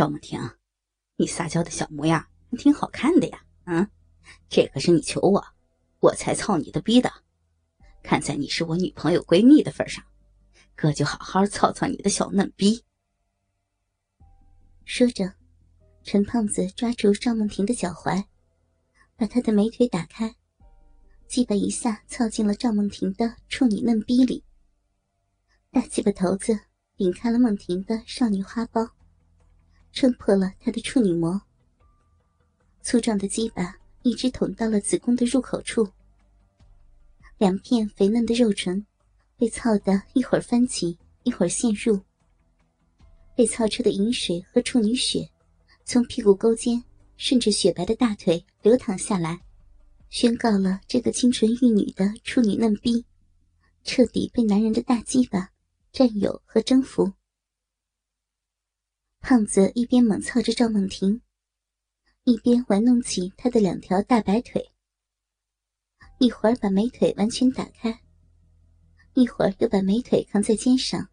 赵梦婷，你撒娇的小模样挺好看的呀，嗯，这可是你求我，我才操你的逼的。看在你是我女朋友闺蜜的份上，哥就好好操操你的小嫩逼。说着，陈胖子抓住赵梦婷的脚踝，把她的美腿打开，鸡巴一下操进了赵梦婷的处女嫩逼里。大鸡巴头子顶开了梦婷的少女花苞，撑破了她的处女膜。粗壮的鸡巴一直捅到了子宫的入口处。两片肥嫩的肉唇被操得一会儿翻起，一会儿陷入。被操出的饮水和处女血，从屁股沟间顺着雪白的大腿流淌下来，宣告了这个清纯玉女的处女嫩逼，彻底被男人的大鸡巴占有和征服。胖子一边猛操着赵梦婷，一边玩弄起她的两条大白腿。一会儿把美腿完全打开，一会儿又把美腿扛在肩上，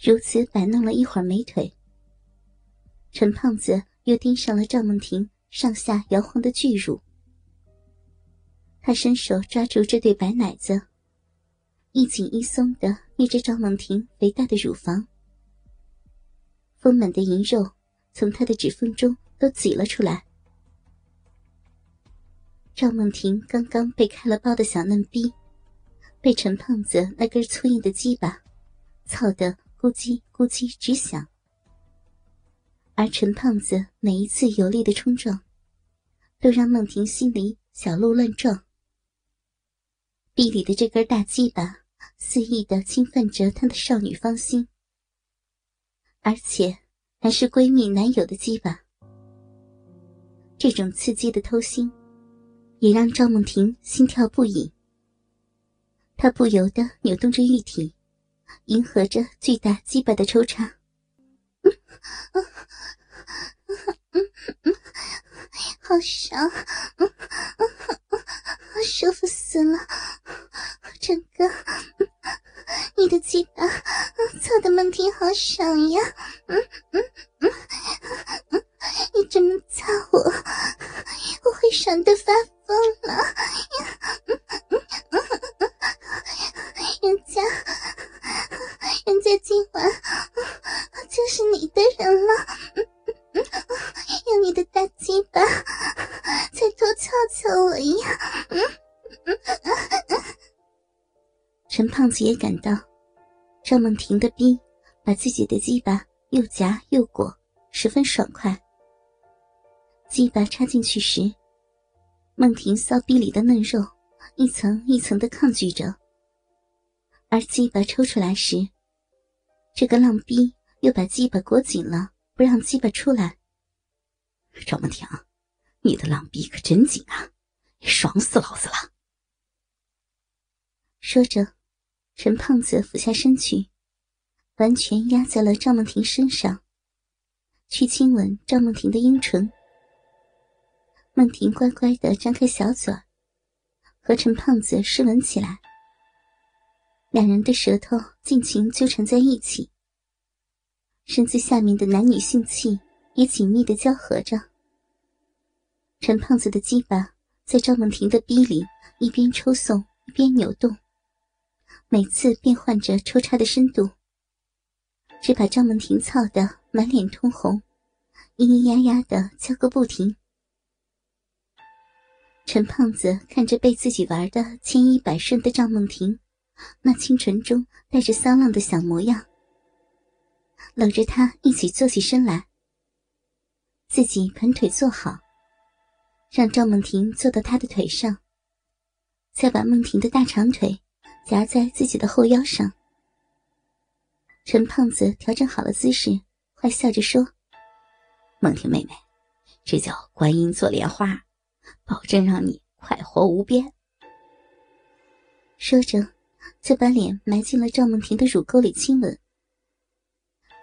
如此摆弄了一会儿美腿。陈胖子又盯上了赵梦婷上下摇晃的巨乳，他伸手抓住这对白奶子，一紧一松的捏着赵梦婷肥大的乳房，丰满的银肉从他的指缝中都挤了出来。赵梦婷刚刚被开了包的小嫩逼，被陈胖子那根粗硬的鸡巴操得咕叽咕叽直响。而陈胖子每一次有力的冲撞，都让梦婷心里小鹿乱撞。臂里的这根大鸡巴肆意的侵犯着她的少女芳心，而且还是闺蜜男友的鸡巴。这种刺激的偷腥。也让赵梦婷心跳不已，她不由得扭动着玉体，迎合着巨大鸡巴的抽插。嗯嗯嗯嗯好爽，嗯服死了！整个你的鸡巴操的梦婷好爽呀！嗯嗯嗯，你这么操我，我会爽的发。疯了！人家，人家今晚就是你的人了。用你的大鸡巴再多操操我呀！陈胖子也感到赵梦婷的逼把自己的鸡巴又夹又裹，十分爽快。鸡巴插进去时。孟婷骚逼里的嫩肉一层一层的抗拒着，而鸡巴抽出来时，这个浪逼又把鸡巴裹紧了，不让鸡巴出来。赵梦婷，你的浪逼可真紧啊，爽死老子了！说着，陈胖子俯下身去，完全压在了赵梦婷身上，去亲吻赵梦婷的阴唇。梦婷乖乖的张开小嘴，和陈胖子湿吻起来。两人的舌头尽情纠缠在一起，身子下面的男女性器也紧密的交合着。陈胖子的鸡巴在赵梦婷的逼里一边抽送一边扭动，每次变换着抽插的深度，只把赵梦婷操得满脸通红，咿咿呀呀的叫个不停。陈胖子看着被自己玩的千依百顺的赵梦婷，那清纯中带着骚浪的小模样，搂着她一起坐起身来，自己盘腿坐好，让赵梦婷坐到他的腿上，再把梦婷的大长腿夹在自己的后腰上。陈胖子调整好了姿势，坏笑着说：“梦婷妹妹，这叫观音坐莲花。”保证让你快活无边。说着，就把脸埋进了赵梦婷的乳沟里亲吻，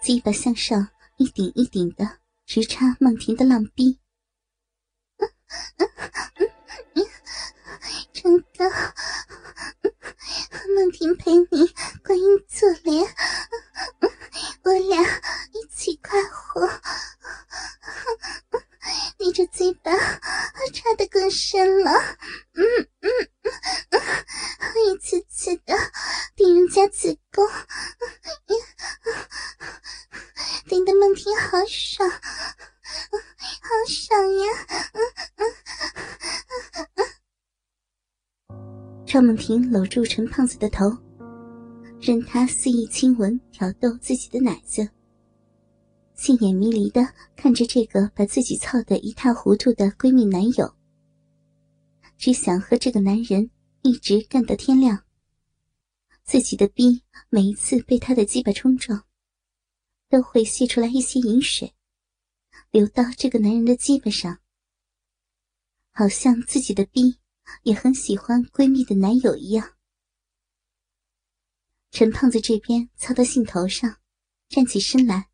鸡巴向上一顶一顶的直插梦婷的浪逼。真的，梦婷陪你观音坐莲，我俩一起快活。婷好爽，好爽呀！赵梦婷搂住陈胖子的头，任他肆意亲吻、挑逗自己的奶子，心眼迷离的看着这个把自己操得一塌糊涂的闺蜜男友，只想和这个男人一直干到天亮。自己的逼每一次被他的鸡巴冲撞。都会泄出来一些饮水，流到这个男人的鸡巴上，好像自己的逼也很喜欢闺蜜的男友一样。陈胖子这边操到兴头上，站起身来，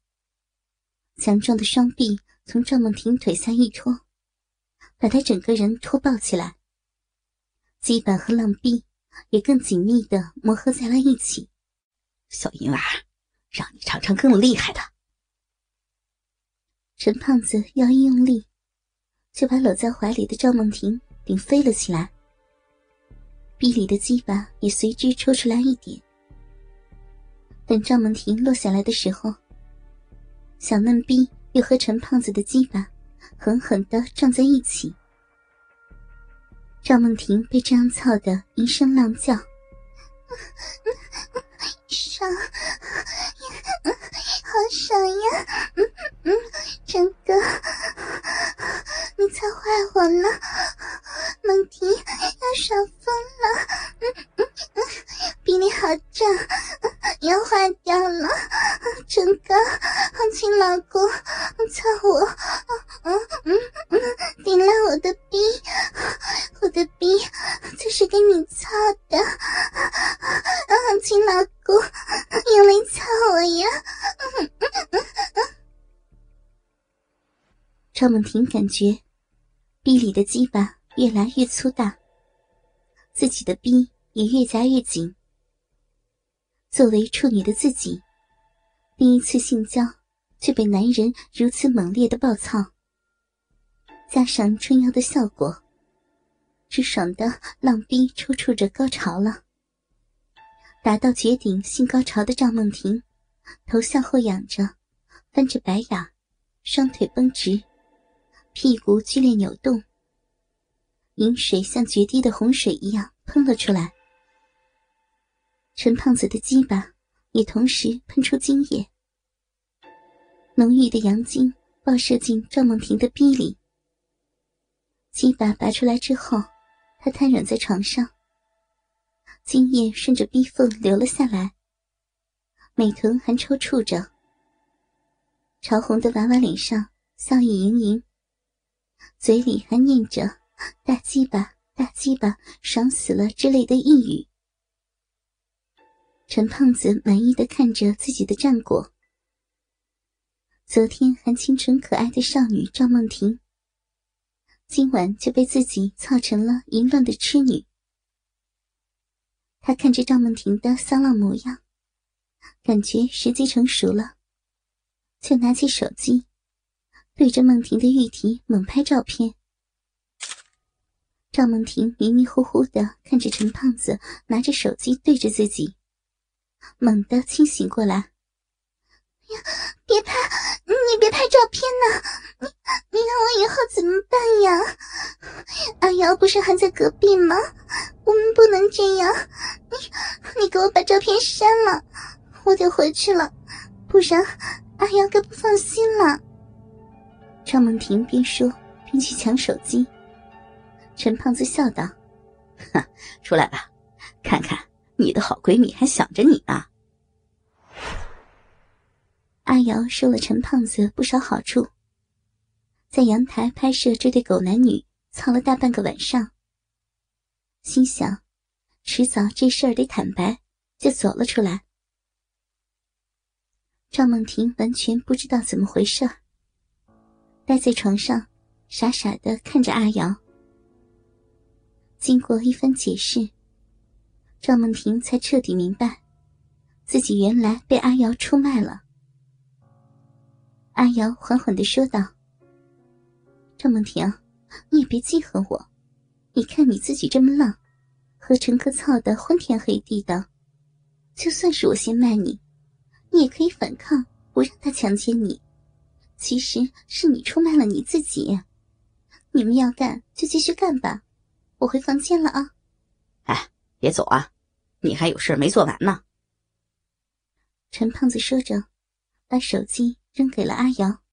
强壮的双臂从赵梦婷腿下一拖，把她整个人拖抱起来，鸡巴和浪逼也更紧密的磨合在了一起。小淫娃。让你尝尝更厉害的。陈胖子腰一用力，就把搂在怀里的赵梦婷顶飞了起来，臂里的鸡巴也随之抽出来一点。等赵梦婷落下来的时候，小嫩逼又和陈胖子的鸡巴狠狠的撞在一起。赵梦婷被这样操得一声浪叫，爽！好爽呀！嗯嗯，陈哥，你操坏我了，梦婷要爽疯了！嗯嗯嗯，比你好胀，要坏掉了！陈哥，亲老公，操我！嗯嗯嗯，顶了我的逼，我的逼就是给你操的！亲老公，用力操我呀！赵梦婷感觉，逼里的鸡巴越来越粗大，自己的逼也越夹越紧。作为处女的自己，第一次性交却被男人如此猛烈的暴操，加上春药的效果，直爽的浪逼抽搐着高潮了。达到绝顶性高潮的赵梦婷，头向后仰着，翻着白眼，双腿绷直。屁股剧烈扭动，饮水像决堤的洪水一样喷了出来。陈胖子的鸡巴也同时喷出精液，浓郁的阳精爆射进赵梦婷的逼里。鸡巴拔出来之后，他瘫软在床上，精液顺着逼缝流了下来，美臀还抽搐着，潮红的娃娃脸上笑意盈盈。嘴里还念着“大鸡巴，大鸡巴，爽死了”之类的呓语。陈胖子满意的看着自己的战果。昨天还清纯可爱的少女赵梦婷，今晚就被自己操成了淫乱的痴女。他看着赵梦婷的骚浪模样，感觉时机成熟了，就拿起手机。对着梦婷的玉体猛拍照片，赵梦婷迷迷糊糊的看着陈胖子拿着手机对着自己，猛地清醒过来：“，别拍！你别拍照片呐！你你让我以后怎么办呀？阿瑶不是还在隔壁吗？我们不能这样！你你给我把照片删了，我得回去了，不然阿瑶该不放心了。”赵梦婷边说边去抢手机。陈胖子笑道：“哼，出来吧，看看你的好闺蜜还想着你呢。”阿瑶收了陈胖子不少好处，在阳台拍摄这对狗男女，操了大半个晚上。心想，迟早这事儿得坦白，就走了出来。赵梦婷完全不知道怎么回事。待在床上，傻傻的看着阿瑶。经过一番解释，赵梦婷才彻底明白，自己原来被阿瑶出卖了。阿瑶缓缓的说道：“赵梦婷，你也别记恨我，你看你自己这么浪，和陈哥操的昏天黑地的，就算是我先卖你，你也可以反抗，不让他强奸你。其实是你出卖了你自己。你们要干就继续干吧，我回房间了啊。哎，别走啊，你还有事没做完呢。陈胖子说着，把手机扔给了阿瑶。